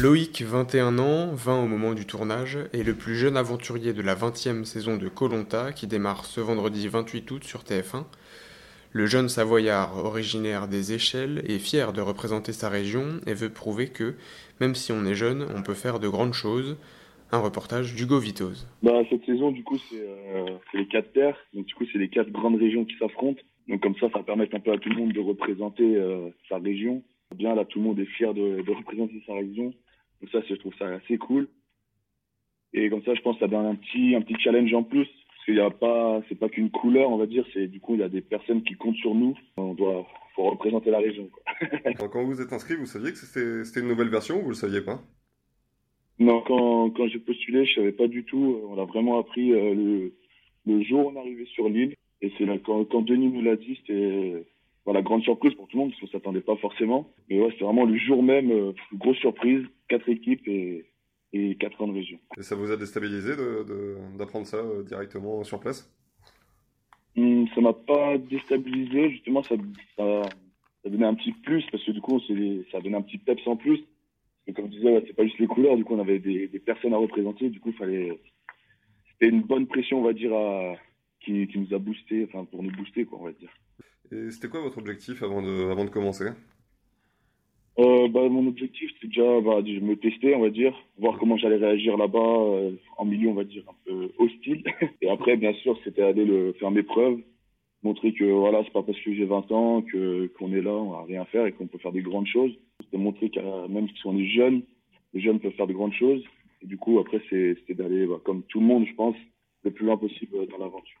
Loïc, 21 ans, 20 au moment du tournage, est le plus jeune aventurier de la 20e saison de Colonta qui démarre ce vendredi 28 août sur TF1. Le jeune Savoyard, originaire des Échelles, est fier de représenter sa région et veut prouver que, même si on est jeune, on peut faire de grandes choses. Un reportage d'Hugo Vitoz. Bah, cette saison, du coup, c'est euh, les quatre terres. Donc, c'est les quatre grandes régions qui s'affrontent. Comme ça, ça permet un peu à tout le monde de représenter euh, sa région. Bien, là, tout le monde est fier de, de représenter sa région. Donc, ça, je trouve ça assez cool. Et comme ça, je pense que ça donne un petit, un petit challenge en plus. Parce qu'il n'y a pas, c'est pas qu'une couleur, on va dire. C'est, du coup, il y a des personnes qui comptent sur nous. On doit, faut représenter la région. Quoi. Quand vous êtes inscrit, vous saviez que c'était, c'était une nouvelle version ou vous le saviez pas? Non, quand, quand j'ai postulé, je savais pas du tout. On a vraiment appris euh, le, le jour où on est arrivé sur l'île. Et c'est là, quand, quand Denis nous l'a dit, c'était voilà, grande surprise pour tout le monde, parce qu'on s'attendait pas forcément. Mais ouais, c'était vraiment le jour même, euh, grosse surprise, quatre équipes et, et quatre grandes régions. Et ça vous a déstabilisé de, de, d'apprendre ça euh, directement sur place? Hum, ça m'a pas déstabilisé, justement, ça, ça, ça donnait un petit plus, parce que du coup, ça donnait un petit peps en plus. Et comme je disais, ouais, c'est pas juste les couleurs, du coup, on avait des, des personnes à représenter, du coup, fallait, c'était une bonne pression, on va dire, à, qui, qui nous a boosté, enfin, pour nous booster, quoi, on va dire. Et c'était quoi votre objectif avant de, avant de commencer? Euh, bah, mon objectif, c'est déjà bah, de me tester, on va dire, voir comment j'allais réagir là-bas, euh, en milieu, on va dire, un peu hostile. Et après, bien sûr, c'était aller le, faire mes preuves, montrer que voilà, c'est pas parce que j'ai 20 ans que qu'on est là, on va rien faire et qu'on peut faire des grandes choses. C'était montrer que même si on est jeune, les jeunes peuvent faire de grandes choses. Et du coup, après, c'était d'aller, bah, comme tout le monde, je pense, le plus loin possible dans l'aventure.